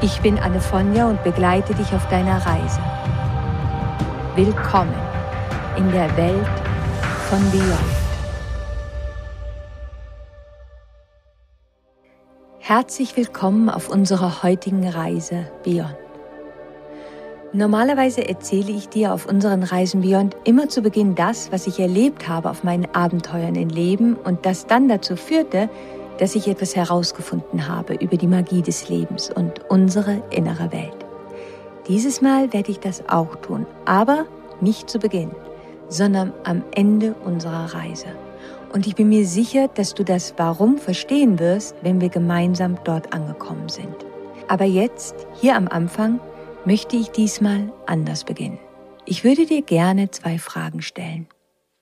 Ich bin Anne Fonja und begleite dich auf deiner Reise. Willkommen in der Welt von Beyond. Herzlich willkommen auf unserer heutigen Reise Beyond. Normalerweise erzähle ich dir auf unseren Reisen Beyond immer zu Beginn das, was ich erlebt habe auf meinen Abenteuern im Leben und das dann dazu führte, dass ich etwas herausgefunden habe über die Magie des Lebens und unsere innere Welt. Dieses Mal werde ich das auch tun, aber nicht zu Beginn, sondern am Ende unserer Reise. Und ich bin mir sicher, dass du das Warum verstehen wirst, wenn wir gemeinsam dort angekommen sind. Aber jetzt, hier am Anfang, möchte ich diesmal anders beginnen. Ich würde dir gerne zwei Fragen stellen.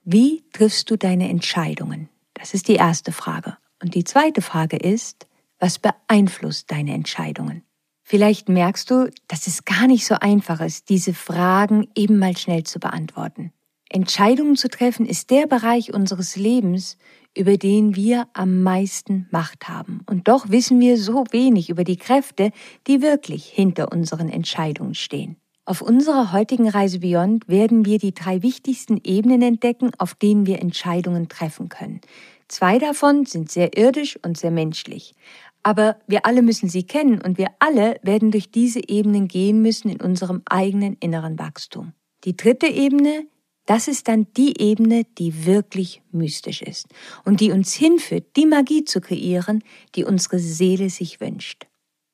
Wie triffst du deine Entscheidungen? Das ist die erste Frage. Und die zweite Frage ist, was beeinflusst deine Entscheidungen? Vielleicht merkst du, dass es gar nicht so einfach ist, diese Fragen eben mal schnell zu beantworten. Entscheidungen zu treffen ist der Bereich unseres Lebens, über den wir am meisten Macht haben. Und doch wissen wir so wenig über die Kräfte, die wirklich hinter unseren Entscheidungen stehen. Auf unserer heutigen Reise Beyond werden wir die drei wichtigsten Ebenen entdecken, auf denen wir Entscheidungen treffen können. Zwei davon sind sehr irdisch und sehr menschlich. Aber wir alle müssen sie kennen und wir alle werden durch diese Ebenen gehen müssen in unserem eigenen inneren Wachstum. Die dritte Ebene, das ist dann die Ebene, die wirklich mystisch ist und die uns hinführt, die Magie zu kreieren, die unsere Seele sich wünscht.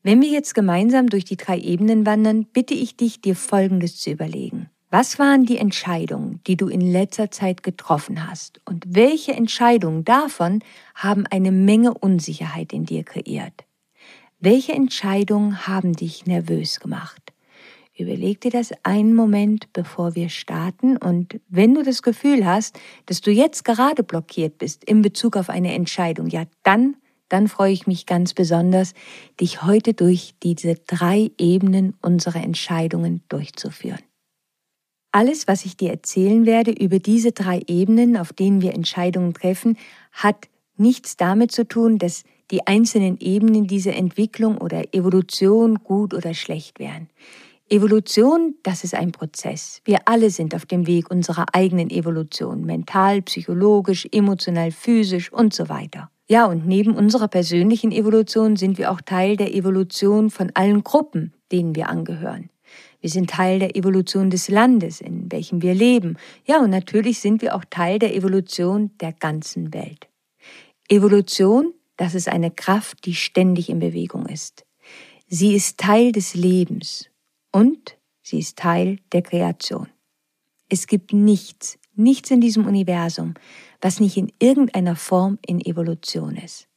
Wenn wir jetzt gemeinsam durch die drei Ebenen wandern, bitte ich dich, dir Folgendes zu überlegen. Was waren die Entscheidungen, die du in letzter Zeit getroffen hast? Und welche Entscheidungen davon haben eine Menge Unsicherheit in dir kreiert? Welche Entscheidungen haben dich nervös gemacht? Überleg dir das einen Moment, bevor wir starten. Und wenn du das Gefühl hast, dass du jetzt gerade blockiert bist in Bezug auf eine Entscheidung, ja, dann, dann freue ich mich ganz besonders, dich heute durch diese drei Ebenen unserer Entscheidungen durchzuführen. Alles, was ich dir erzählen werde über diese drei Ebenen, auf denen wir Entscheidungen treffen, hat nichts damit zu tun, dass die einzelnen Ebenen dieser Entwicklung oder Evolution gut oder schlecht wären. Evolution, das ist ein Prozess. Wir alle sind auf dem Weg unserer eigenen Evolution, mental, psychologisch, emotional, physisch und so weiter. Ja, und neben unserer persönlichen Evolution sind wir auch Teil der Evolution von allen Gruppen, denen wir angehören. Wir sind Teil der Evolution des Landes, in welchem wir leben. Ja, und natürlich sind wir auch Teil der Evolution der ganzen Welt. Evolution, das ist eine Kraft, die ständig in Bewegung ist. Sie ist Teil des Lebens und sie ist Teil der Kreation. Es gibt nichts, nichts in diesem Universum, was nicht in irgendeiner Form in Evolution ist.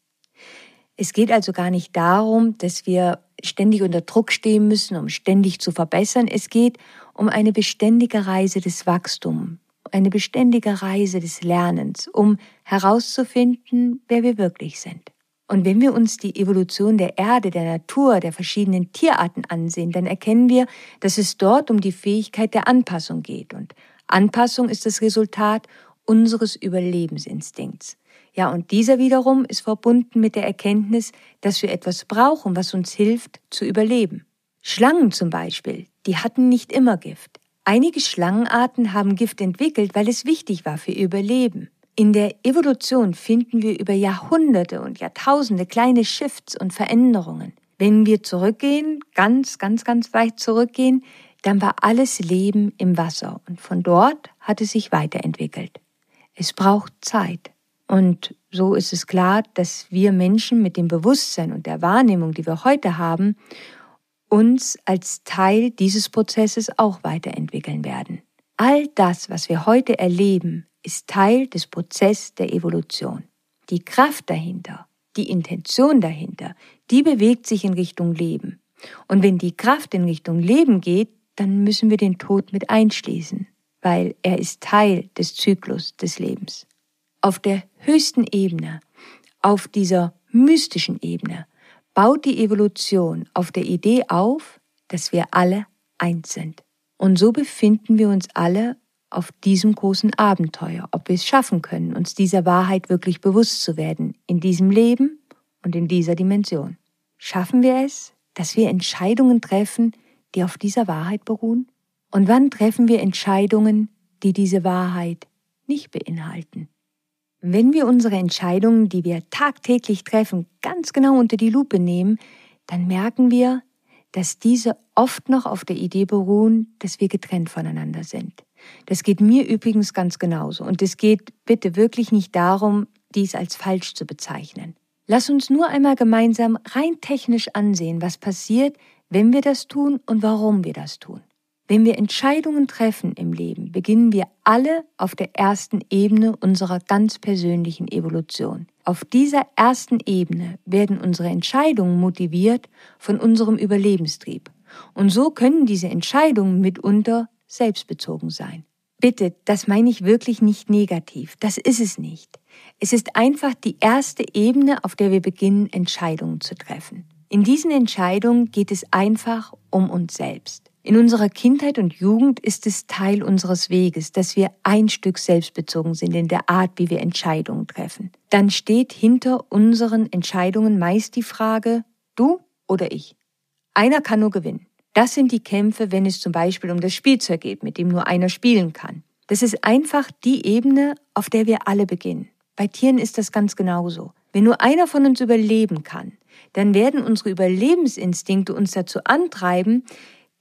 Es geht also gar nicht darum, dass wir ständig unter Druck stehen müssen, um ständig zu verbessern. Es geht um eine beständige Reise des Wachstums, eine beständige Reise des Lernens, um herauszufinden, wer wir wirklich sind. Und wenn wir uns die Evolution der Erde, der Natur, der verschiedenen Tierarten ansehen, dann erkennen wir, dass es dort um die Fähigkeit der Anpassung geht. Und Anpassung ist das Resultat unseres Überlebensinstinkts. Ja, und dieser wiederum ist verbunden mit der Erkenntnis, dass wir etwas brauchen, was uns hilft zu überleben. Schlangen zum Beispiel, die hatten nicht immer Gift. Einige Schlangenarten haben Gift entwickelt, weil es wichtig war für ihr Überleben. In der Evolution finden wir über Jahrhunderte und Jahrtausende kleine Shifts und Veränderungen. Wenn wir zurückgehen, ganz, ganz, ganz weit zurückgehen, dann war alles Leben im Wasser und von dort hat es sich weiterentwickelt. Es braucht Zeit. Und so ist es klar, dass wir Menschen mit dem Bewusstsein und der Wahrnehmung, die wir heute haben, uns als Teil dieses Prozesses auch weiterentwickeln werden. All das, was wir heute erleben, ist Teil des Prozesses der Evolution. Die Kraft dahinter, die Intention dahinter, die bewegt sich in Richtung Leben. Und wenn die Kraft in Richtung Leben geht, dann müssen wir den Tod mit einschließen, weil er ist Teil des Zyklus des Lebens. Auf der höchsten Ebene, auf dieser mystischen Ebene, baut die Evolution auf der Idee auf, dass wir alle eins sind. Und so befinden wir uns alle auf diesem großen Abenteuer, ob wir es schaffen können, uns dieser Wahrheit wirklich bewusst zu werden, in diesem Leben und in dieser Dimension. Schaffen wir es, dass wir Entscheidungen treffen, die auf dieser Wahrheit beruhen? Und wann treffen wir Entscheidungen, die diese Wahrheit nicht beinhalten? Wenn wir unsere Entscheidungen, die wir tagtäglich treffen, ganz genau unter die Lupe nehmen, dann merken wir, dass diese oft noch auf der Idee beruhen, dass wir getrennt voneinander sind. Das geht mir übrigens ganz genauso. Und es geht bitte wirklich nicht darum, dies als falsch zu bezeichnen. Lass uns nur einmal gemeinsam rein technisch ansehen, was passiert, wenn wir das tun und warum wir das tun. Wenn wir Entscheidungen treffen im Leben, beginnen wir alle auf der ersten Ebene unserer ganz persönlichen Evolution. Auf dieser ersten Ebene werden unsere Entscheidungen motiviert von unserem Überlebenstrieb. Und so können diese Entscheidungen mitunter selbstbezogen sein. Bitte, das meine ich wirklich nicht negativ. Das ist es nicht. Es ist einfach die erste Ebene, auf der wir beginnen, Entscheidungen zu treffen. In diesen Entscheidungen geht es einfach um uns selbst. In unserer Kindheit und Jugend ist es Teil unseres Weges, dass wir ein Stück selbstbezogen sind in der Art, wie wir Entscheidungen treffen. Dann steht hinter unseren Entscheidungen meist die Frage, du oder ich. Einer kann nur gewinnen. Das sind die Kämpfe, wenn es zum Beispiel um das Spielzeug geht, mit dem nur einer spielen kann. Das ist einfach die Ebene, auf der wir alle beginnen. Bei Tieren ist das ganz genauso. Wenn nur einer von uns überleben kann, dann werden unsere Überlebensinstinkte uns dazu antreiben,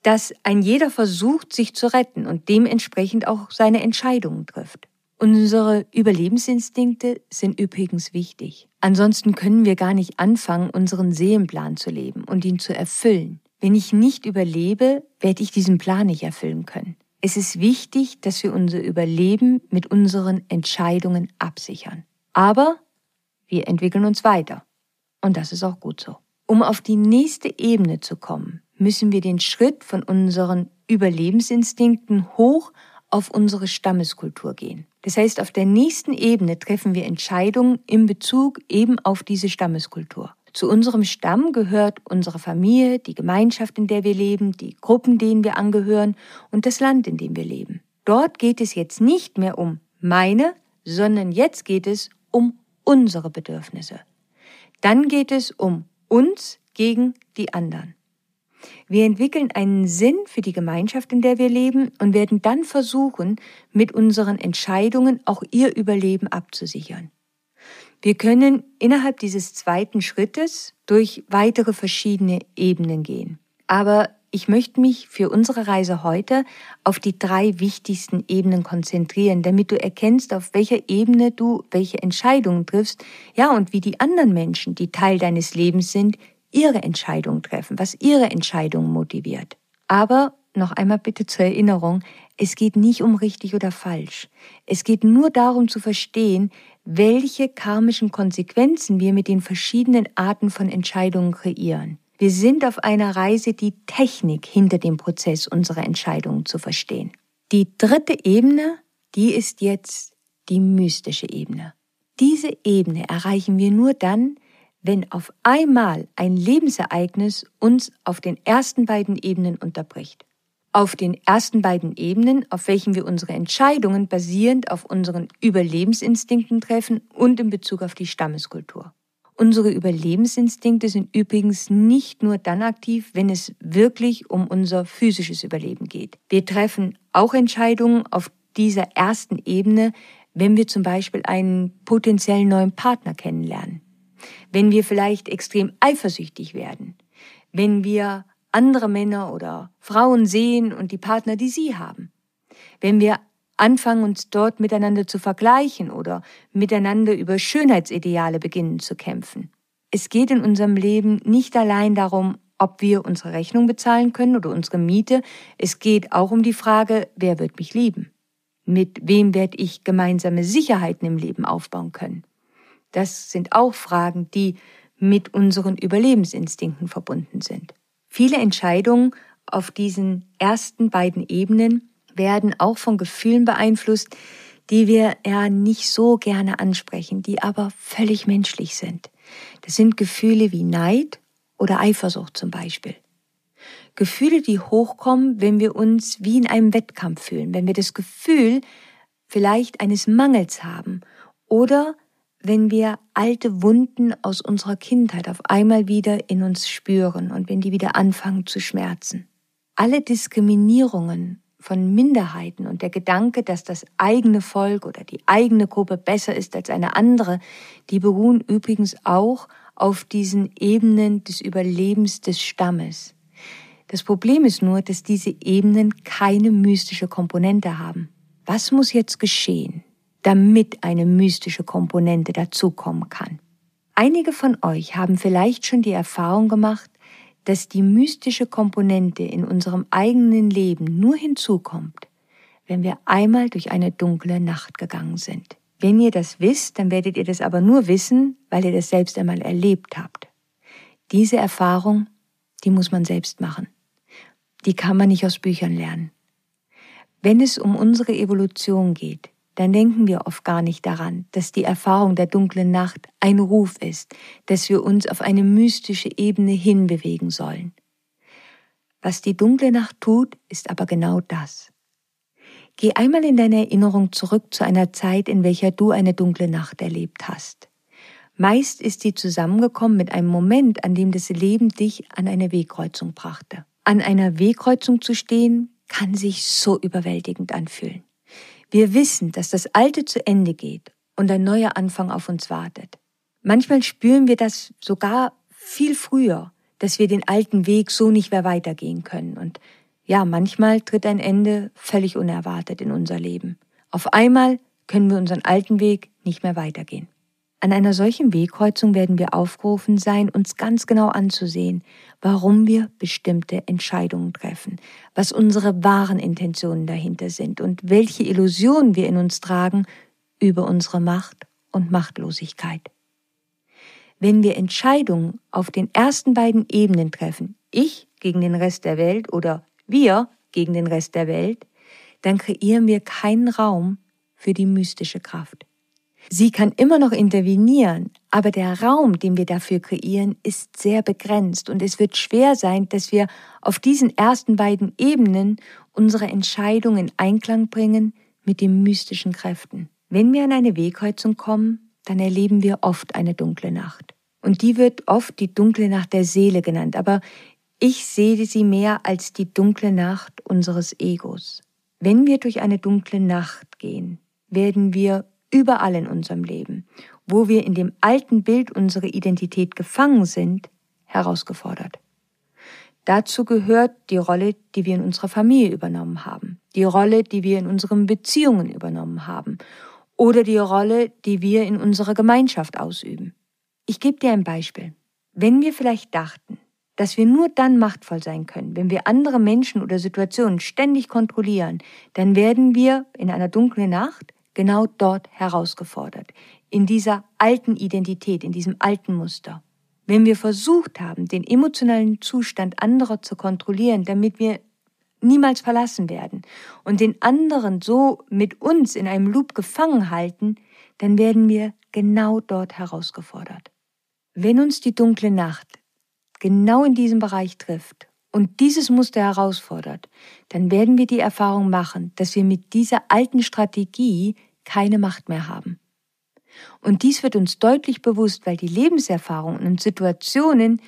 dass ein jeder versucht, sich zu retten und dementsprechend auch seine Entscheidungen trifft. Unsere Überlebensinstinkte sind übrigens wichtig. Ansonsten können wir gar nicht anfangen, unseren Seelenplan zu leben und ihn zu erfüllen. Wenn ich nicht überlebe, werde ich diesen Plan nicht erfüllen können. Es ist wichtig, dass wir unser Überleben mit unseren Entscheidungen absichern. Aber wir entwickeln uns weiter. Und das ist auch gut so. Um auf die nächste Ebene zu kommen, müssen wir den Schritt von unseren Überlebensinstinkten hoch auf unsere Stammeskultur gehen. Das heißt, auf der nächsten Ebene treffen wir Entscheidungen in Bezug eben auf diese Stammeskultur. Zu unserem Stamm gehört unsere Familie, die Gemeinschaft, in der wir leben, die Gruppen, denen wir angehören und das Land, in dem wir leben. Dort geht es jetzt nicht mehr um meine, sondern jetzt geht es um unsere Bedürfnisse. Dann geht es um uns gegen die anderen. Wir entwickeln einen Sinn für die Gemeinschaft, in der wir leben und werden dann versuchen, mit unseren Entscheidungen auch ihr Überleben abzusichern. Wir können innerhalb dieses zweiten Schrittes durch weitere verschiedene Ebenen gehen. Aber ich möchte mich für unsere Reise heute auf die drei wichtigsten Ebenen konzentrieren, damit du erkennst, auf welcher Ebene du welche Entscheidungen triffst, ja, und wie die anderen Menschen, die Teil deines Lebens sind, ihre Entscheidungen treffen, was ihre Entscheidungen motiviert. Aber noch einmal bitte zur Erinnerung, es geht nicht um richtig oder falsch. Es geht nur darum zu verstehen, welche karmischen Konsequenzen wir mit den verschiedenen Arten von Entscheidungen kreieren. Wir sind auf einer Reise, die Technik hinter dem Prozess unserer Entscheidungen zu verstehen. Die dritte Ebene, die ist jetzt die mystische Ebene. Diese Ebene erreichen wir nur dann, wenn auf einmal ein Lebensereignis uns auf den ersten beiden Ebenen unterbricht. Auf den ersten beiden Ebenen, auf welchen wir unsere Entscheidungen basierend auf unseren Überlebensinstinkten treffen und in Bezug auf die Stammeskultur. Unsere Überlebensinstinkte sind übrigens nicht nur dann aktiv, wenn es wirklich um unser physisches Überleben geht. Wir treffen auch Entscheidungen auf dieser ersten Ebene, wenn wir zum Beispiel einen potenziellen neuen Partner kennenlernen wenn wir vielleicht extrem eifersüchtig werden, wenn wir andere Männer oder Frauen sehen und die Partner, die sie haben, wenn wir anfangen, uns dort miteinander zu vergleichen oder miteinander über Schönheitsideale beginnen zu kämpfen. Es geht in unserem Leben nicht allein darum, ob wir unsere Rechnung bezahlen können oder unsere Miete, es geht auch um die Frage, wer wird mich lieben? Mit wem werde ich gemeinsame Sicherheiten im Leben aufbauen können? Das sind auch Fragen, die mit unseren Überlebensinstinkten verbunden sind. Viele Entscheidungen auf diesen ersten beiden Ebenen werden auch von Gefühlen beeinflusst, die wir ja nicht so gerne ansprechen, die aber völlig menschlich sind. Das sind Gefühle wie Neid oder Eifersucht zum Beispiel. Gefühle, die hochkommen, wenn wir uns wie in einem Wettkampf fühlen, wenn wir das Gefühl vielleicht eines Mangels haben oder wenn wir alte Wunden aus unserer Kindheit auf einmal wieder in uns spüren und wenn die wieder anfangen zu schmerzen. Alle Diskriminierungen von Minderheiten und der Gedanke, dass das eigene Volk oder die eigene Gruppe besser ist als eine andere, die beruhen übrigens auch auf diesen Ebenen des Überlebens des Stammes. Das Problem ist nur, dass diese Ebenen keine mystische Komponente haben. Was muss jetzt geschehen, damit eine mystische Komponente dazukommen kann? Einige von euch haben vielleicht schon die Erfahrung gemacht, dass die mystische Komponente in unserem eigenen Leben nur hinzukommt, wenn wir einmal durch eine dunkle Nacht gegangen sind. Wenn ihr das wisst, dann werdet ihr das aber nur wissen, weil ihr das selbst einmal erlebt habt. Diese Erfahrung, die muss man selbst machen. Die kann man nicht aus Büchern lernen. Wenn es um unsere Evolution geht, dann denken wir oft gar nicht daran, dass die Erfahrung der dunklen Nacht ein Ruf ist, dass wir uns auf eine mystische Ebene hinbewegen sollen. Was die dunkle Nacht tut, ist aber genau das. Geh einmal in deine Erinnerung zurück zu einer Zeit, in welcher du eine dunkle Nacht erlebt hast. Meist ist sie zusammengekommen mit einem Moment, an dem das Leben dich an eine Wegkreuzung brachte. An einer Wegkreuzung zu stehen, kann sich so überwältigend anfühlen. Wir wissen, dass das Alte zu Ende geht und ein neuer Anfang auf uns wartet. Manchmal spüren wir das sogar viel früher, dass wir den alten Weg so nicht mehr weitergehen können. Und ja, manchmal tritt ein Ende völlig unerwartet in unser Leben. Auf einmal können wir unseren alten Weg nicht mehr weitergehen. An einer solchen Wegkreuzung werden wir aufgerufen sein, uns ganz genau anzusehen, warum wir bestimmte Entscheidungen treffen, was unsere wahren Intentionen dahinter sind und welche Illusionen wir in uns tragen über unsere Macht und Machtlosigkeit. Wenn wir Entscheidungen auf den ersten beiden Ebenen treffen, ich gegen den Rest der Welt oder wir gegen den Rest der Welt, dann kreieren wir keinen Raum für die mystische Kraft. Sie kann immer noch intervenieren, aber der Raum, den wir dafür kreieren, ist sehr begrenzt und es wird schwer sein, dass wir auf diesen ersten beiden Ebenen unsere Entscheidung in Einklang bringen mit den mystischen Kräften. Wenn wir an eine Wegkreuzung kommen, dann erleben wir oft eine dunkle Nacht. Und die wird oft die dunkle Nacht der Seele genannt, aber ich sehe sie mehr als die dunkle Nacht unseres Egos. Wenn wir durch eine dunkle Nacht gehen, werden wir überall in unserem Leben, wo wir in dem alten Bild unserer Identität gefangen sind, herausgefordert. Dazu gehört die Rolle, die wir in unserer Familie übernommen haben, die Rolle, die wir in unseren Beziehungen übernommen haben oder die Rolle, die wir in unserer Gemeinschaft ausüben. Ich gebe dir ein Beispiel. Wenn wir vielleicht dachten, dass wir nur dann machtvoll sein können, wenn wir andere Menschen oder Situationen ständig kontrollieren, dann werden wir in einer dunklen Nacht genau dort herausgefordert, in dieser alten Identität, in diesem alten Muster. Wenn wir versucht haben, den emotionalen Zustand anderer zu kontrollieren, damit wir niemals verlassen werden und den anderen so mit uns in einem Loop gefangen halten, dann werden wir genau dort herausgefordert. Wenn uns die dunkle Nacht genau in diesem Bereich trifft und dieses Muster herausfordert, dann werden wir die Erfahrung machen, dass wir mit dieser alten Strategie keine Macht mehr haben. Und dies wird uns deutlich bewusst, weil die Lebenserfahrungen und Situationen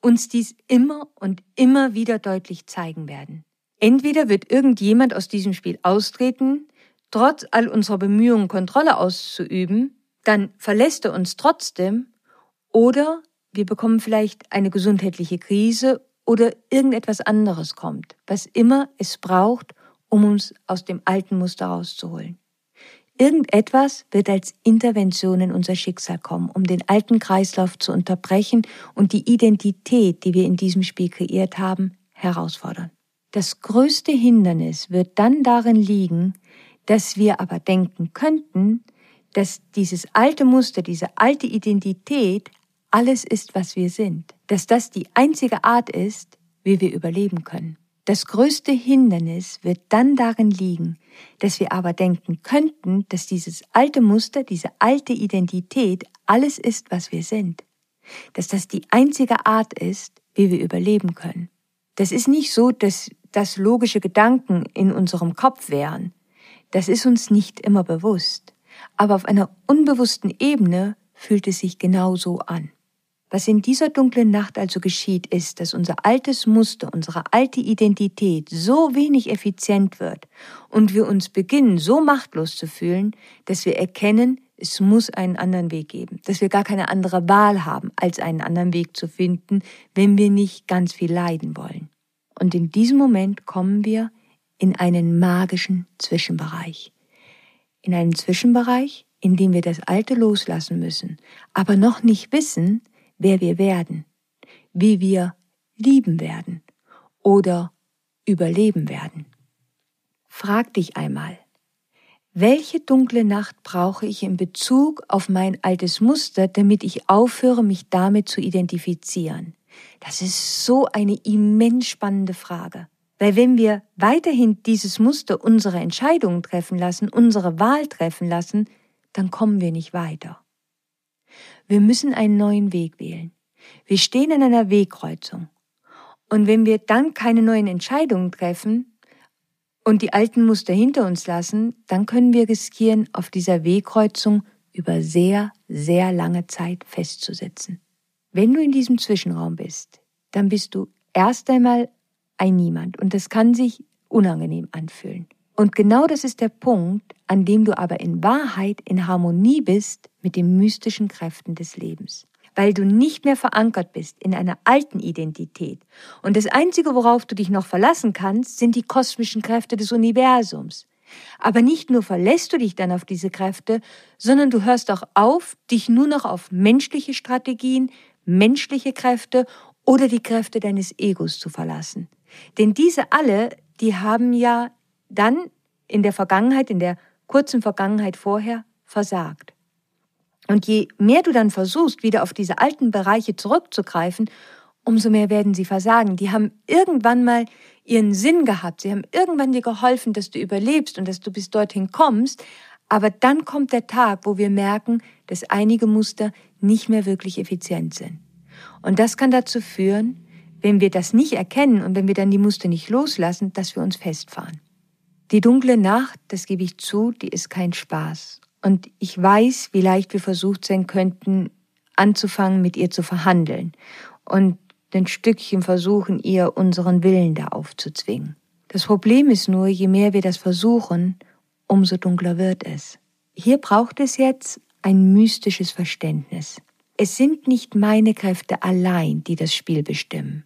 uns dies immer und immer wieder deutlich zeigen werden. Entweder wird irgendjemand aus diesem Spiel austreten, trotz all unserer Bemühungen Kontrolle auszuüben, dann verlässt er uns trotzdem, oder wir bekommen vielleicht eine gesundheitliche Krise oder irgendetwas anderes kommt, was immer es braucht, um uns aus dem alten Muster rauszuholen. Irgendetwas wird als Intervention in unser Schicksal kommen, um den alten Kreislauf zu unterbrechen und die Identität, die wir in diesem Spiel kreiert haben, herausfordern. Das größte Hindernis wird dann darin liegen, dass wir aber denken könnten, dass dieses alte Muster, diese alte Identität alles ist, was wir sind, dass das die einzige Art ist, wie wir überleben können. Das größte Hindernis wird dann darin liegen, dass wir aber denken könnten, dass dieses alte Muster, diese alte Identität alles ist, was wir sind. Dass das die einzige Art ist, wie wir überleben können. Das ist nicht so, dass das logische Gedanken in unserem Kopf wären. Das ist uns nicht immer bewusst. Aber auf einer unbewussten Ebene fühlt es sich genauso an. Was in dieser dunklen Nacht also geschieht, ist, dass unser altes Muster, unsere alte Identität so wenig effizient wird und wir uns beginnen, so machtlos zu fühlen, dass wir erkennen, es muss einen anderen Weg geben, dass wir gar keine andere Wahl haben, als einen anderen Weg zu finden, wenn wir nicht ganz viel leiden wollen. Und in diesem Moment kommen wir in einen magischen Zwischenbereich. In einen Zwischenbereich, in dem wir das Alte loslassen müssen, aber noch nicht wissen, wer wir werden, wie wir lieben werden oder überleben werden. Frag dich einmal, welche dunkle Nacht brauche ich in Bezug auf mein altes Muster, damit ich aufhöre, mich damit zu identifizieren? Das ist so eine immens spannende Frage. Weil wenn wir weiterhin dieses Muster unsere Entscheidungen treffen lassen, unsere Wahl treffen lassen, dann kommen wir nicht weiter. Wir müssen einen neuen Weg wählen. Wir stehen an einer Wegkreuzung. Und wenn wir dann keine neuen Entscheidungen treffen und die alten Muster hinter uns lassen, dann können wir riskieren, auf dieser Wegkreuzung über sehr, sehr lange Zeit festzusitzen. Wenn du in diesem Zwischenraum bist, dann bist du erst einmal ein Niemand und das kann sich unangenehm anfühlen. Und genau das ist der Punkt, an dem du aber in Wahrheit in Harmonie bist mit den mystischen Kräften des Lebens. Weil du nicht mehr verankert bist in einer alten Identität. Und das Einzige, worauf du dich noch verlassen kannst, sind die kosmischen Kräfte des Universums. Aber nicht nur verlässt du dich dann auf diese Kräfte, sondern du hörst auch auf, dich nur noch auf menschliche Strategien, menschliche Kräfte oder die Kräfte deines Egos zu verlassen. Denn diese alle, die haben ja dann in der Vergangenheit, in der kurzen Vergangenheit vorher versagt. Und je mehr du dann versuchst, wieder auf diese alten Bereiche zurückzugreifen, umso mehr werden sie versagen. Die haben irgendwann mal ihren Sinn gehabt. Sie haben irgendwann dir geholfen, dass du überlebst und dass du bis dorthin kommst. Aber dann kommt der Tag, wo wir merken, dass einige Muster nicht mehr wirklich effizient sind. Und das kann dazu führen, wenn wir das nicht erkennen und wenn wir dann die Muster nicht loslassen, dass wir uns festfahren. Die dunkle Nacht, das gebe ich zu, die ist kein Spaß. Und ich weiß, wie leicht wir versucht sein könnten, anzufangen, mit ihr zu verhandeln und ein Stückchen versuchen, ihr unseren Willen da aufzuzwingen. Das Problem ist nur, je mehr wir das versuchen, umso dunkler wird es. Hier braucht es jetzt ein mystisches Verständnis. Es sind nicht meine Kräfte allein, die das Spiel bestimmen.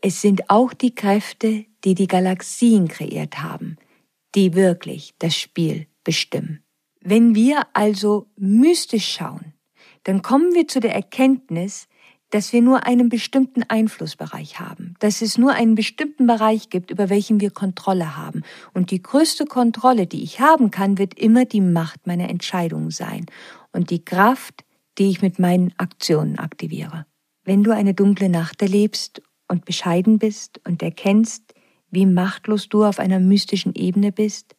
Es sind auch die Kräfte, die die Galaxien kreiert haben, die wirklich das Spiel bestimmen. Wenn wir also mystisch schauen, dann kommen wir zu der Erkenntnis, dass wir nur einen bestimmten Einflussbereich haben, dass es nur einen bestimmten Bereich gibt, über welchen wir Kontrolle haben. Und die größte Kontrolle, die ich haben kann, wird immer die Macht meiner Entscheidungen sein und die Kraft, die ich mit meinen Aktionen aktiviere. Wenn du eine dunkle Nacht erlebst und bescheiden bist und erkennst, wie machtlos du auf einer mystischen Ebene bist,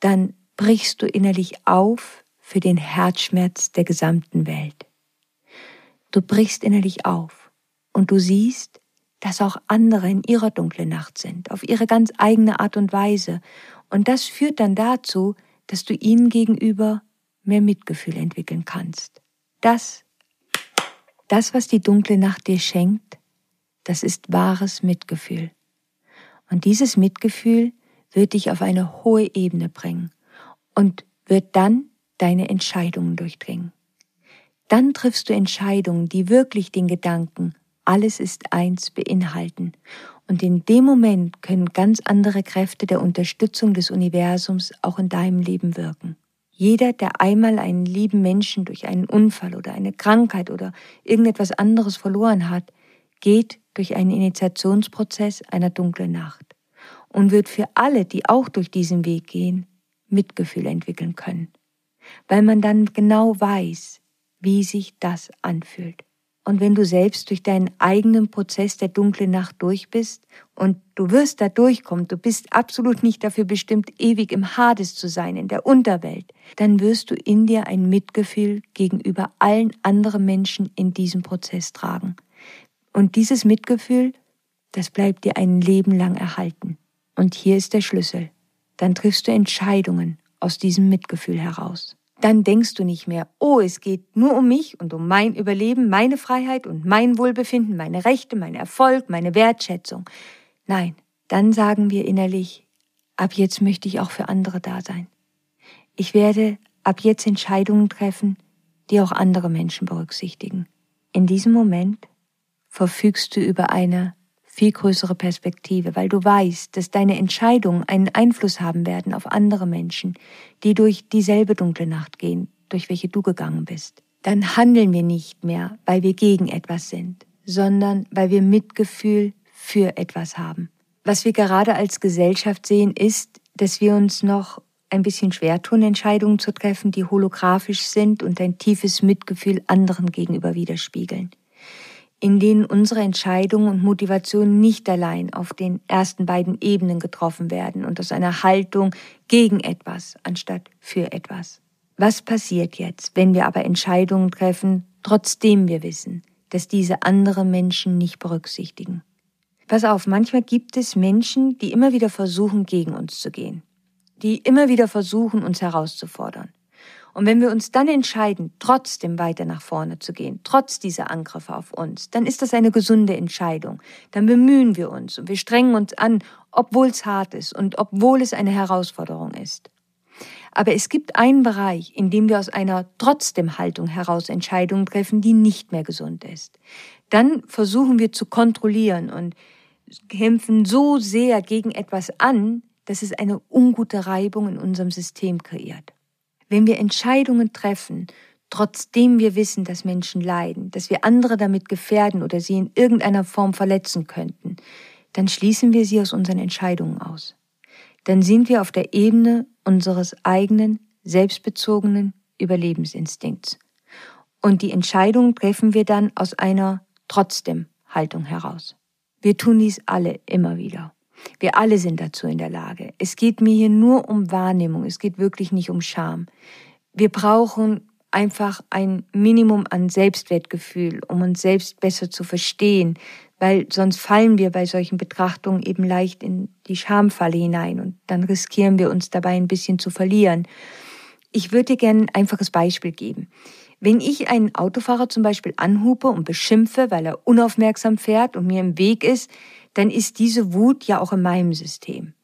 dann brichst du innerlich auf für den Herzschmerz der gesamten Welt. Du brichst innerlich auf und du siehst, dass auch andere in ihrer dunklen Nacht sind, auf ihre ganz eigene Art und Weise. Und das führt dann dazu, dass du ihnen gegenüber mehr Mitgefühl entwickeln kannst. Das, das, was die dunkle Nacht dir schenkt, das ist wahres Mitgefühl. Und dieses Mitgefühl wird dich auf eine hohe Ebene bringen und wird dann deine Entscheidungen durchdringen. Dann triffst du Entscheidungen, die wirklich den Gedanken, alles ist eins, beinhalten. Und in dem Moment können ganz andere Kräfte der Unterstützung des Universums auch in deinem Leben wirken. Jeder, der einmal einen lieben Menschen durch einen Unfall oder eine Krankheit oder irgendetwas anderes verloren hat, geht durch einen Initiationsprozess einer dunklen Nacht und wird für alle, die auch durch diesen Weg gehen, Mitgefühl entwickeln können, weil man dann genau weiß, wie sich das anfühlt. und wenn du selbst durch deinen eigenen Prozess der dunklen Nacht durch bist und du wirst da durchkommen, du bist absolut nicht dafür bestimmt, ewig im Hades zu sein, in der Unterwelt, dann wirst du in dir ein Mitgefühl gegenüber allen anderen Menschen in diesem Prozess tragen. Und dieses Mitgefühl, das bleibt dir ein Leben lang erhalten. Und hier ist der Schlüssel. Dann triffst du Entscheidungen aus diesem Mitgefühl heraus dann denkst du nicht mehr, oh, es geht nur um mich und um mein Überleben, meine Freiheit und mein Wohlbefinden, meine Rechte, mein Erfolg, meine Wertschätzung. Nein, dann sagen wir innerlich, ab jetzt möchte ich auch für andere da sein. Ich werde ab jetzt Entscheidungen treffen, die auch andere Menschen berücksichtigen. In diesem Moment verfügst du über eine viel größere Perspektive, weil du weißt, dass deine Entscheidungen einen Einfluss haben werden auf andere Menschen, die durch dieselbe dunkle Nacht gehen, durch welche du gegangen bist. Dann handeln wir nicht mehr, weil wir gegen etwas sind, sondern weil wir Mitgefühl für etwas haben. Was wir gerade als Gesellschaft sehen, ist, dass wir uns noch ein bisschen schwer tun, Entscheidungen zu treffen, die holographisch sind und ein tiefes Mitgefühl anderen gegenüber widerspiegeln in denen unsere Entscheidungen und Motivationen nicht allein auf den ersten beiden Ebenen getroffen werden und aus einer Haltung gegen etwas anstatt für etwas. Was passiert jetzt, wenn wir aber Entscheidungen treffen, trotzdem wir wissen, dass diese andere Menschen nicht berücksichtigen? Pass auf, manchmal gibt es Menschen, die immer wieder versuchen, gegen uns zu gehen, die immer wieder versuchen, uns herauszufordern. Und wenn wir uns dann entscheiden, trotzdem weiter nach vorne zu gehen, trotz dieser Angriffe auf uns, dann ist das eine gesunde Entscheidung. Dann bemühen wir uns und wir strengen uns an, obwohl es hart ist und obwohl es eine Herausforderung ist. Aber es gibt einen Bereich, in dem wir aus einer trotzdem Haltung heraus Entscheidungen treffen, die nicht mehr gesund ist. Dann versuchen wir zu kontrollieren und kämpfen so sehr gegen etwas an, dass es eine ungute Reibung in unserem System kreiert. Wenn wir Entscheidungen treffen, trotzdem wir wissen, dass Menschen leiden, dass wir andere damit gefährden oder sie in irgendeiner Form verletzen könnten, dann schließen wir sie aus unseren Entscheidungen aus. Dann sind wir auf der Ebene unseres eigenen, selbstbezogenen Überlebensinstinkts. Und die Entscheidungen treffen wir dann aus einer trotzdem Haltung heraus. Wir tun dies alle immer wieder. Wir alle sind dazu in der Lage. Es geht mir hier nur um Wahrnehmung, es geht wirklich nicht um Scham. Wir brauchen einfach ein Minimum an Selbstwertgefühl, um uns selbst besser zu verstehen, weil sonst fallen wir bei solchen Betrachtungen eben leicht in die Schamfalle hinein und dann riskieren wir uns dabei ein bisschen zu verlieren. Ich würde dir gerne ein einfaches Beispiel geben. Wenn ich einen Autofahrer zum Beispiel anhupe und beschimpfe, weil er unaufmerksam fährt und mir im Weg ist, dann ist diese Wut ja auch in meinem System.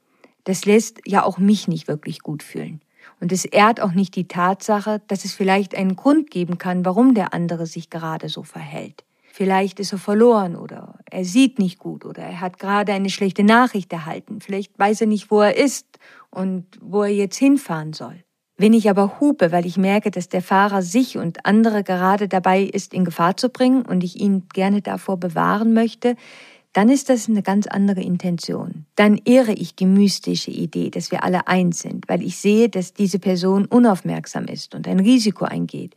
Das lässt ja auch mich nicht wirklich gut fühlen. Und es ehrt auch nicht die Tatsache, dass es vielleicht einen Grund geben kann, warum der andere sich gerade so verhält. Vielleicht ist er verloren oder er sieht nicht gut oder er hat gerade eine schlechte Nachricht erhalten. Vielleicht weiß er nicht, wo er ist und wo er jetzt hinfahren soll. Wenn ich aber hupe, weil ich merke, dass der Fahrer sich und andere gerade dabei ist, in Gefahr zu bringen und ich ihn gerne davor bewahren möchte, dann ist das eine ganz andere Intention. Dann ehre ich die mystische Idee, dass wir alle eins sind, weil ich sehe, dass diese Person unaufmerksam ist und ein Risiko eingeht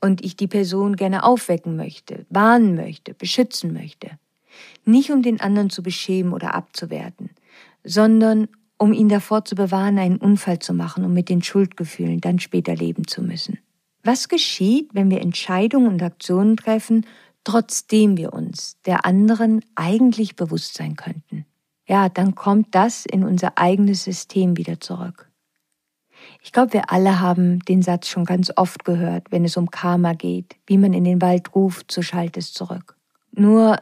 und ich die Person gerne aufwecken möchte, warnen möchte, beschützen möchte. Nicht um den anderen zu beschämen oder abzuwerten, sondern um ihn davor zu bewahren, einen Unfall zu machen und mit den Schuldgefühlen dann später leben zu müssen. Was geschieht, wenn wir Entscheidungen und Aktionen treffen, trotzdem wir uns der anderen eigentlich bewusst sein könnten. Ja, dann kommt das in unser eigenes System wieder zurück. Ich glaube, wir alle haben den Satz schon ganz oft gehört, wenn es um Karma geht, wie man in den Wald ruft, so schallt es zurück. Nur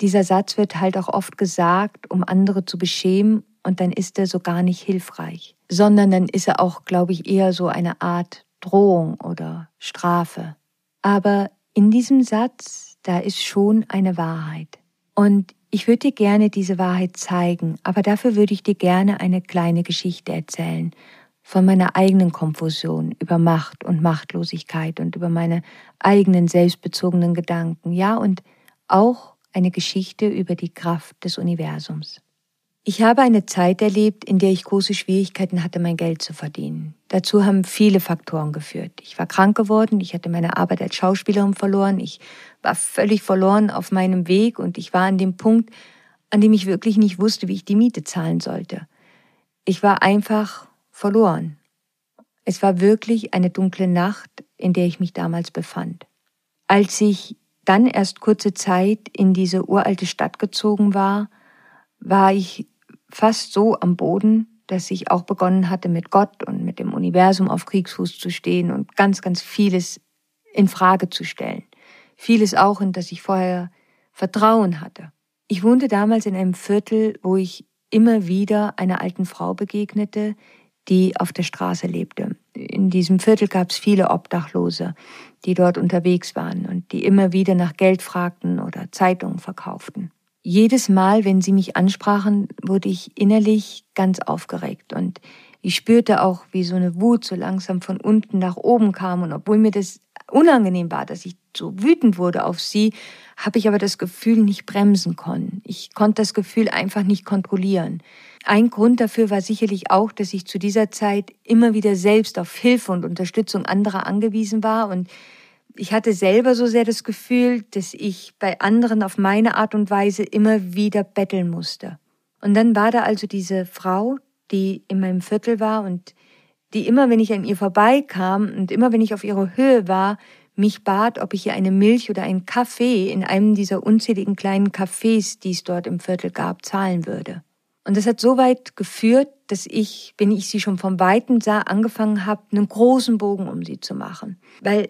dieser Satz wird halt auch oft gesagt, um andere zu beschämen, und dann ist er so gar nicht hilfreich, sondern dann ist er auch, glaube ich, eher so eine Art Drohung oder Strafe. Aber in diesem Satz, da ist schon eine Wahrheit. Und ich würde dir gerne diese Wahrheit zeigen, aber dafür würde ich dir gerne eine kleine Geschichte erzählen von meiner eigenen Konfusion über Macht und Machtlosigkeit und über meine eigenen selbstbezogenen Gedanken, ja, und auch eine Geschichte über die Kraft des Universums. Ich habe eine Zeit erlebt, in der ich große Schwierigkeiten hatte, mein Geld zu verdienen. Dazu haben viele Faktoren geführt. Ich war krank geworden, ich hatte meine Arbeit als Schauspielerin verloren, ich war völlig verloren auf meinem Weg und ich war an dem Punkt, an dem ich wirklich nicht wusste, wie ich die Miete zahlen sollte. Ich war einfach verloren. Es war wirklich eine dunkle Nacht, in der ich mich damals befand. Als ich dann erst kurze Zeit in diese uralte Stadt gezogen war, war ich fast so am Boden, dass ich auch begonnen hatte, mit Gott und mit dem Universum auf Kriegsfuß zu stehen und ganz, ganz vieles in Frage zu stellen. Vieles auch, in das ich vorher Vertrauen hatte. Ich wohnte damals in einem Viertel, wo ich immer wieder einer alten Frau begegnete, die auf der Straße lebte. In diesem Viertel gab es viele Obdachlose, die dort unterwegs waren und die immer wieder nach Geld fragten oder Zeitungen verkauften jedes Mal, wenn sie mich ansprachen, wurde ich innerlich ganz aufgeregt und ich spürte auch, wie so eine Wut so langsam von unten nach oben kam und obwohl mir das unangenehm war, dass ich so wütend wurde auf sie, habe ich aber das Gefühl nicht bremsen können. Ich konnte das Gefühl einfach nicht kontrollieren. Ein Grund dafür war sicherlich auch, dass ich zu dieser Zeit immer wieder selbst auf Hilfe und Unterstützung anderer angewiesen war und ich hatte selber so sehr das Gefühl, dass ich bei anderen auf meine Art und Weise immer wieder betteln musste. Und dann war da also diese Frau, die in meinem Viertel war und die immer, wenn ich an ihr vorbeikam und immer, wenn ich auf ihrer Höhe war, mich bat, ob ich ihr eine Milch oder einen Kaffee in einem dieser unzähligen kleinen Cafés, die es dort im Viertel gab, zahlen würde. Und das hat so weit geführt, dass ich, wenn ich sie schon vom Weiten sah, angefangen habe, einen großen Bogen um sie zu machen. Weil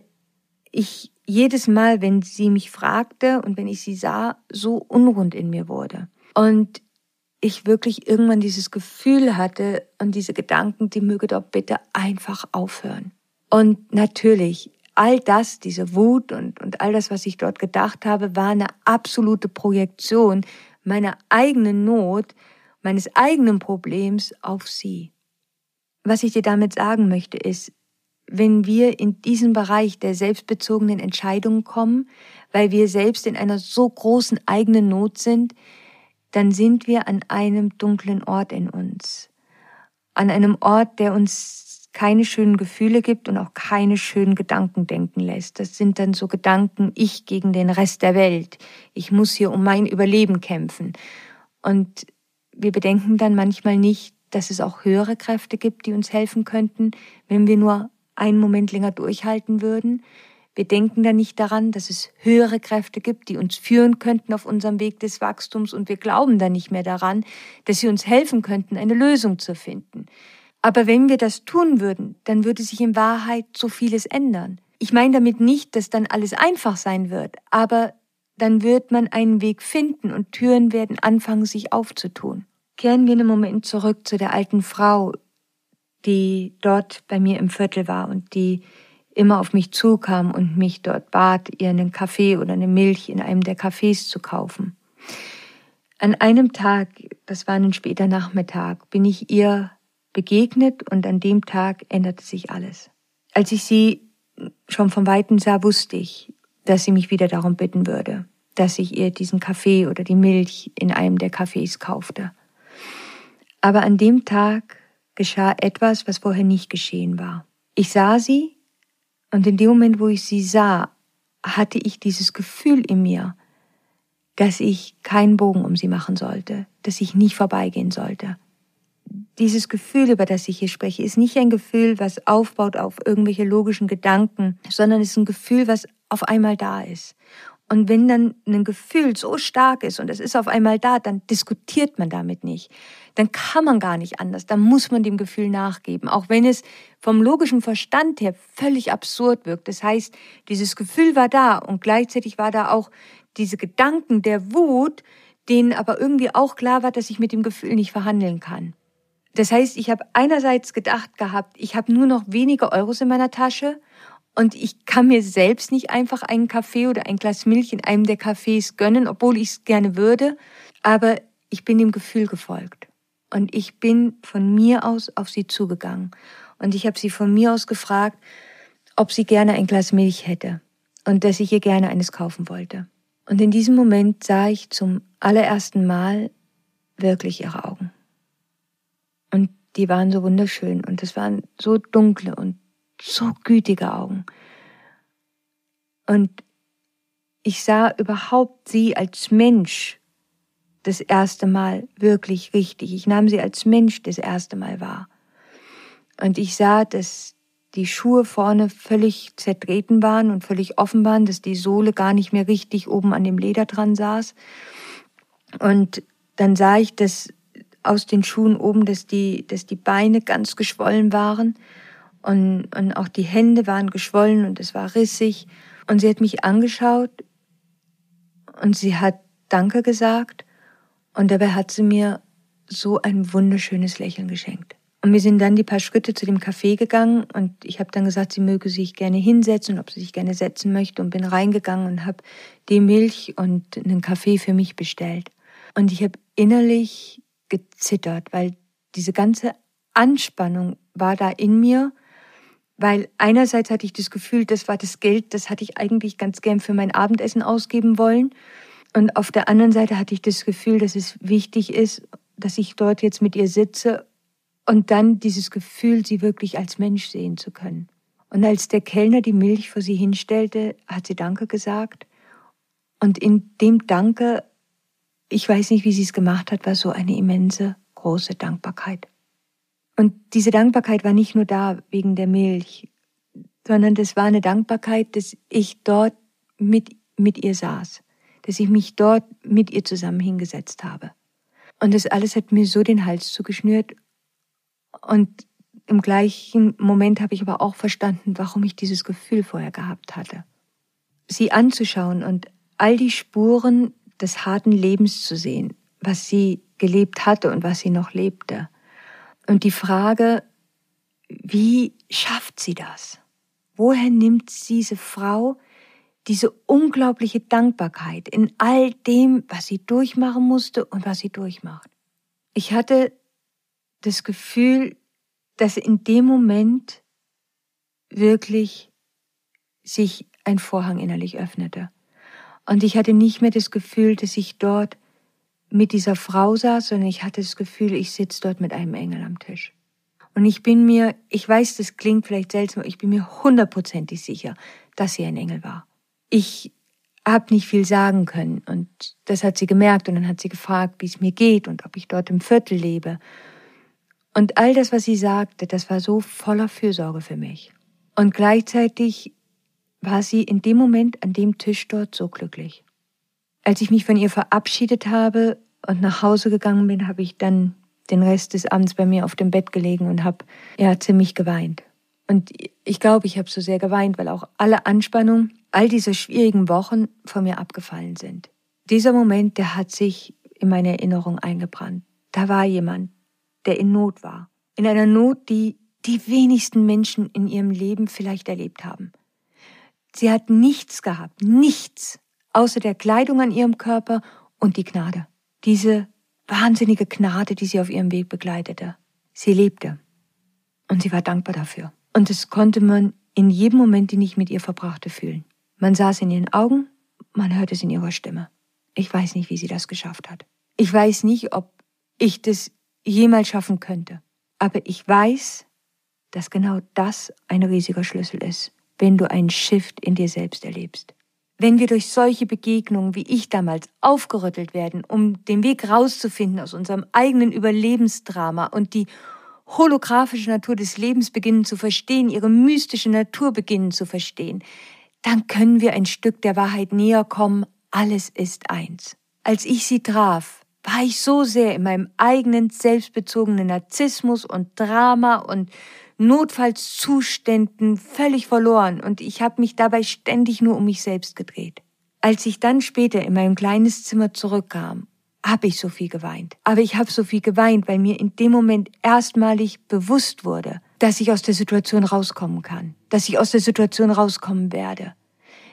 ich jedes Mal, wenn sie mich fragte und wenn ich sie sah, so unrund in mir wurde. Und ich wirklich irgendwann dieses Gefühl hatte und diese Gedanken, die möge doch bitte einfach aufhören. Und natürlich, all das, diese Wut und, und all das, was ich dort gedacht habe, war eine absolute Projektion meiner eigenen Not, meines eigenen Problems auf sie. Was ich dir damit sagen möchte, ist, wenn wir in diesen Bereich der selbstbezogenen Entscheidungen kommen, weil wir selbst in einer so großen eigenen Not sind, dann sind wir an einem dunklen Ort in uns. An einem Ort, der uns keine schönen Gefühle gibt und auch keine schönen Gedanken denken lässt. Das sind dann so Gedanken, ich gegen den Rest der Welt. Ich muss hier um mein Überleben kämpfen. Und wir bedenken dann manchmal nicht, dass es auch höhere Kräfte gibt, die uns helfen könnten, wenn wir nur einen Moment länger durchhalten würden. Wir denken da nicht daran, dass es höhere Kräfte gibt, die uns führen könnten auf unserem Weg des Wachstums und wir glauben da nicht mehr daran, dass sie uns helfen könnten, eine Lösung zu finden. Aber wenn wir das tun würden, dann würde sich in Wahrheit so vieles ändern. Ich meine damit nicht, dass dann alles einfach sein wird, aber dann wird man einen Weg finden und Türen werden anfangen, sich aufzutun. Kehren wir einen Moment zurück zu der alten Frau, die dort bei mir im Viertel war und die immer auf mich zukam und mich dort bat, ihr einen Kaffee oder eine Milch in einem der Cafés zu kaufen. An einem Tag, das war ein später Nachmittag, bin ich ihr begegnet und an dem Tag änderte sich alles. Als ich sie schon von Weitem sah, wusste ich, dass sie mich wieder darum bitten würde, dass ich ihr diesen Kaffee oder die Milch in einem der Cafés kaufte. Aber an dem Tag geschah etwas, was vorher nicht geschehen war. Ich sah sie und in dem Moment, wo ich sie sah, hatte ich dieses Gefühl in mir, dass ich keinen Bogen um sie machen sollte, dass ich nicht vorbeigehen sollte. Dieses Gefühl, über das ich hier spreche, ist nicht ein Gefühl, was aufbaut auf irgendwelche logischen Gedanken, sondern es ist ein Gefühl, was auf einmal da ist. Und wenn dann ein Gefühl so stark ist und es ist auf einmal da, dann diskutiert man damit nicht. Dann kann man gar nicht anders. Dann muss man dem Gefühl nachgeben. Auch wenn es vom logischen Verstand her völlig absurd wirkt. Das heißt, dieses Gefühl war da und gleichzeitig war da auch diese Gedanken der Wut, denen aber irgendwie auch klar war, dass ich mit dem Gefühl nicht verhandeln kann. Das heißt, ich habe einerseits gedacht gehabt, ich habe nur noch wenige Euros in meiner Tasche und ich kann mir selbst nicht einfach einen Kaffee oder ein Glas Milch in einem der Cafés gönnen, obwohl ich es gerne würde. Aber ich bin dem Gefühl gefolgt. Und ich bin von mir aus auf sie zugegangen. Und ich habe sie von mir aus gefragt, ob sie gerne ein Glas Milch hätte und dass ich ihr gerne eines kaufen wollte. Und in diesem Moment sah ich zum allerersten Mal wirklich ihre Augen. Und die waren so wunderschön und es waren so dunkle und so gütige Augen. Und ich sah überhaupt sie als Mensch das erste Mal wirklich richtig. Ich nahm sie als Mensch das erste Mal wahr. Und ich sah, dass die Schuhe vorne völlig zertreten waren und völlig offen waren, dass die Sohle gar nicht mehr richtig oben an dem Leder dran saß. Und dann sah ich, dass aus den Schuhen oben, dass die, dass die Beine ganz geschwollen waren und, und auch die Hände waren geschwollen und es war rissig. Und sie hat mich angeschaut und sie hat Danke gesagt und dabei hat sie mir so ein wunderschönes Lächeln geschenkt. Und wir sind dann die paar Schritte zu dem Café gegangen und ich habe dann gesagt, sie möge sich gerne hinsetzen, ob sie sich gerne setzen möchte und bin reingegangen und habe die Milch und einen Kaffee für mich bestellt. Und ich habe innerlich gezittert, weil diese ganze Anspannung war da in mir, weil einerseits hatte ich das Gefühl, das war das Geld, das hatte ich eigentlich ganz gern für mein Abendessen ausgeben wollen. Und auf der anderen Seite hatte ich das Gefühl, dass es wichtig ist, dass ich dort jetzt mit ihr sitze und dann dieses Gefühl, sie wirklich als Mensch sehen zu können. Und als der Kellner die Milch vor sie hinstellte, hat sie Danke gesagt. Und in dem Danke, ich weiß nicht, wie sie es gemacht hat, war so eine immense, große Dankbarkeit. Und diese Dankbarkeit war nicht nur da wegen der Milch, sondern das war eine Dankbarkeit, dass ich dort mit, mit ihr saß, dass ich mich dort mit ihr zusammen hingesetzt habe. Und das alles hat mir so den Hals zugeschnürt und im gleichen Moment habe ich aber auch verstanden, warum ich dieses Gefühl vorher gehabt hatte. Sie anzuschauen und all die Spuren des harten Lebens zu sehen, was sie gelebt hatte und was sie noch lebte. Und die Frage, wie schafft sie das? Woher nimmt diese Frau diese unglaubliche Dankbarkeit in all dem, was sie durchmachen musste und was sie durchmacht? Ich hatte das Gefühl, dass in dem Moment wirklich sich ein Vorhang innerlich öffnete. Und ich hatte nicht mehr das Gefühl, dass ich dort mit dieser Frau saß, sondern ich hatte das Gefühl, ich sitze dort mit einem Engel am Tisch. Und ich bin mir, ich weiß, das klingt vielleicht seltsam, aber ich bin mir hundertprozentig sicher, dass sie ein Engel war. Ich habe nicht viel sagen können und das hat sie gemerkt und dann hat sie gefragt, wie es mir geht und ob ich dort im Viertel lebe. Und all das, was sie sagte, das war so voller Fürsorge für mich. Und gleichzeitig war sie in dem Moment an dem Tisch dort so glücklich. Als ich mich von ihr verabschiedet habe und nach Hause gegangen bin, habe ich dann den Rest des Abends bei mir auf dem Bett gelegen und habe ja ziemlich geweint. Und ich glaube, ich habe so sehr geweint, weil auch alle Anspannung, all diese schwierigen Wochen von mir abgefallen sind. Dieser Moment, der hat sich in meine Erinnerung eingebrannt. Da war jemand, der in Not war. In einer Not, die die wenigsten Menschen in ihrem Leben vielleicht erlebt haben. Sie hat nichts gehabt, nichts, außer der Kleidung an ihrem Körper und die Gnade. Diese wahnsinnige Gnade, die sie auf ihrem Weg begleitete. Sie lebte. Und sie war dankbar dafür. Und das konnte man in jedem Moment, den ich mit ihr verbrachte, fühlen. Man sah es in ihren Augen, man hörte es in ihrer Stimme. Ich weiß nicht, wie sie das geschafft hat. Ich weiß nicht, ob ich das jemals schaffen könnte. Aber ich weiß, dass genau das ein riesiger Schlüssel ist, wenn du einen Shift in dir selbst erlebst. Wenn wir durch solche Begegnungen wie ich damals aufgerüttelt werden, um den Weg rauszufinden aus unserem eigenen Überlebensdrama und die holographische Natur des Lebens beginnen zu verstehen, ihre mystische Natur beginnen zu verstehen, dann können wir ein Stück der Wahrheit näher kommen, alles ist eins. Als ich sie traf, war ich so sehr in meinem eigenen selbstbezogenen Narzissmus und Drama und Notfallszuständen völlig verloren und ich habe mich dabei ständig nur um mich selbst gedreht. Als ich dann später in mein kleines Zimmer zurückkam, habe ich so viel geweint. Aber ich habe so viel geweint, weil mir in dem Moment erstmalig bewusst wurde, dass ich aus der Situation rauskommen kann, dass ich aus der Situation rauskommen werde,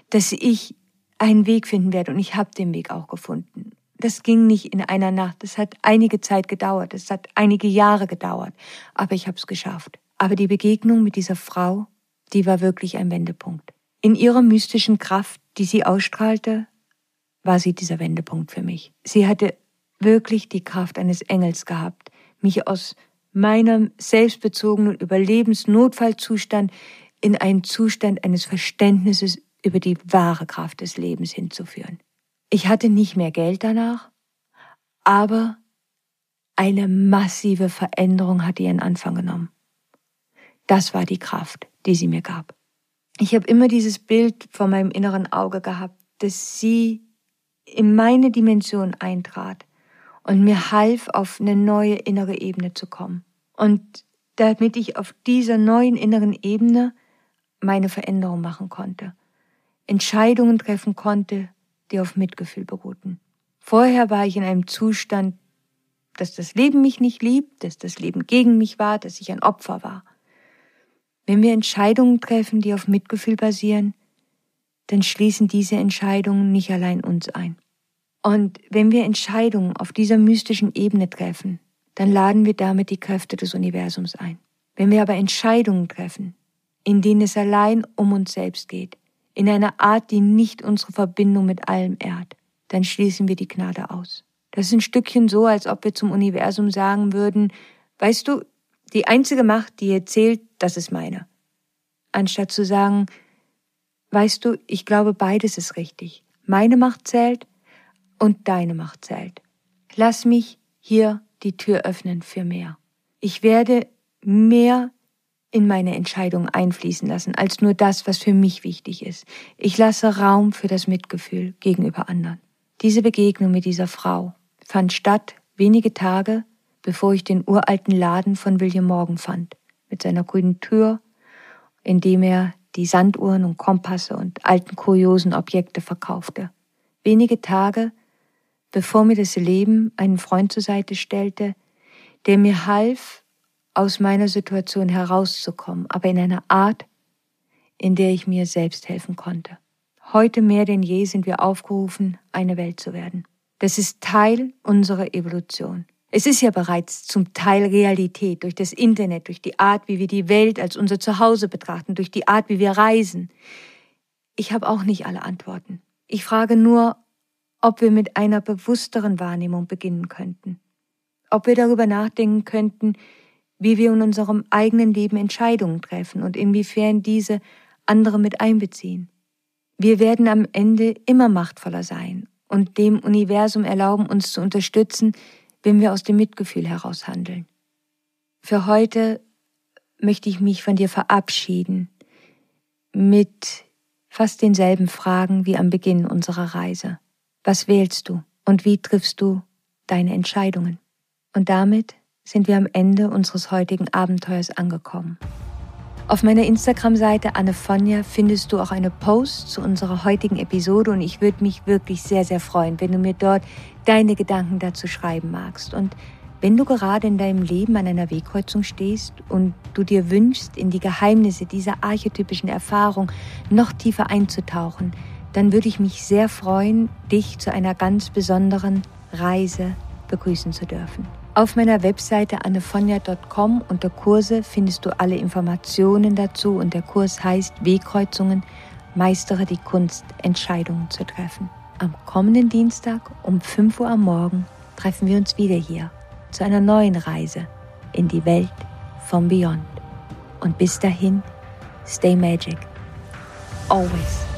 dass ich einen Weg finden werde und ich habe den Weg auch gefunden. Das ging nicht in einer Nacht. Es hat einige Zeit gedauert. Es hat einige Jahre gedauert. Aber ich habe es geschafft. Aber die Begegnung mit dieser Frau, die war wirklich ein Wendepunkt. In ihrer mystischen Kraft, die sie ausstrahlte, war sie dieser Wendepunkt für mich. Sie hatte wirklich die Kraft eines Engels gehabt, mich aus meinem selbstbezogenen Überlebensnotfallzustand in einen Zustand eines Verständnisses über die wahre Kraft des Lebens hinzuführen. Ich hatte nicht mehr Geld danach, aber eine massive Veränderung hat ihren Anfang genommen. Das war die Kraft, die sie mir gab. Ich habe immer dieses Bild vor meinem inneren Auge gehabt, dass sie in meine Dimension eintrat und mir half, auf eine neue innere Ebene zu kommen. Und damit ich auf dieser neuen inneren Ebene meine Veränderung machen konnte, Entscheidungen treffen konnte, die auf Mitgefühl beruhten. Vorher war ich in einem Zustand, dass das Leben mich nicht liebt, dass das Leben gegen mich war, dass ich ein Opfer war. Wenn wir Entscheidungen treffen, die auf Mitgefühl basieren, dann schließen diese Entscheidungen nicht allein uns ein. Und wenn wir Entscheidungen auf dieser mystischen Ebene treffen, dann laden wir damit die Kräfte des Universums ein. Wenn wir aber Entscheidungen treffen, in denen es allein um uns selbst geht, in einer Art, die nicht unsere Verbindung mit allem ehrt, dann schließen wir die Gnade aus. Das ist ein Stückchen so, als ob wir zum Universum sagen würden, weißt du, die einzige Macht, die hier zählt, das ist meine. Anstatt zu sagen, weißt du, ich glaube, beides ist richtig. Meine Macht zählt und deine Macht zählt. Lass mich hier die Tür öffnen für mehr. Ich werde mehr in meine Entscheidung einfließen lassen, als nur das, was für mich wichtig ist. Ich lasse Raum für das Mitgefühl gegenüber anderen. Diese Begegnung mit dieser Frau fand statt wenige Tage, bevor ich den uralten Laden von William Morgan fand, mit seiner grünen Tür, in dem er die Sanduhren und Kompasse und alten kuriosen Objekte verkaufte. Wenige Tage, bevor mir das Leben einen Freund zur Seite stellte, der mir half, aus meiner Situation herauszukommen, aber in einer Art, in der ich mir selbst helfen konnte. Heute mehr denn je sind wir aufgerufen, eine Welt zu werden. Das ist Teil unserer Evolution. Es ist ja bereits zum Teil Realität durch das Internet, durch die Art, wie wir die Welt als unser Zuhause betrachten, durch die Art, wie wir reisen. Ich habe auch nicht alle Antworten. Ich frage nur, ob wir mit einer bewussteren Wahrnehmung beginnen könnten. Ob wir darüber nachdenken könnten, wie wir in unserem eigenen Leben Entscheidungen treffen und inwiefern diese andere mit einbeziehen. Wir werden am Ende immer machtvoller sein und dem Universum erlauben, uns zu unterstützen, wenn wir aus dem Mitgefühl heraus handeln. Für heute möchte ich mich von dir verabschieden mit fast denselben Fragen wie am Beginn unserer Reise. Was wählst du und wie triffst du deine Entscheidungen? Und damit sind wir am Ende unseres heutigen Abenteuers angekommen. Auf meiner Instagram-Seite Annefonja findest du auch eine Post zu unserer heutigen Episode und ich würde mich wirklich sehr, sehr freuen, wenn du mir dort deine Gedanken dazu schreiben magst. Und wenn du gerade in deinem Leben an einer Wegkreuzung stehst und du dir wünschst, in die Geheimnisse dieser archetypischen Erfahrung noch tiefer einzutauchen, dann würde ich mich sehr freuen, dich zu einer ganz besonderen Reise begrüßen zu dürfen. Auf meiner Webseite annefonja.com unter Kurse findest du alle Informationen dazu und der Kurs heißt Wegkreuzungen, meistere die Kunst, Entscheidungen zu treffen. Am kommenden Dienstag um 5 Uhr am Morgen treffen wir uns wieder hier zu einer neuen Reise in die Welt vom Beyond. Und bis dahin, stay magic. Always.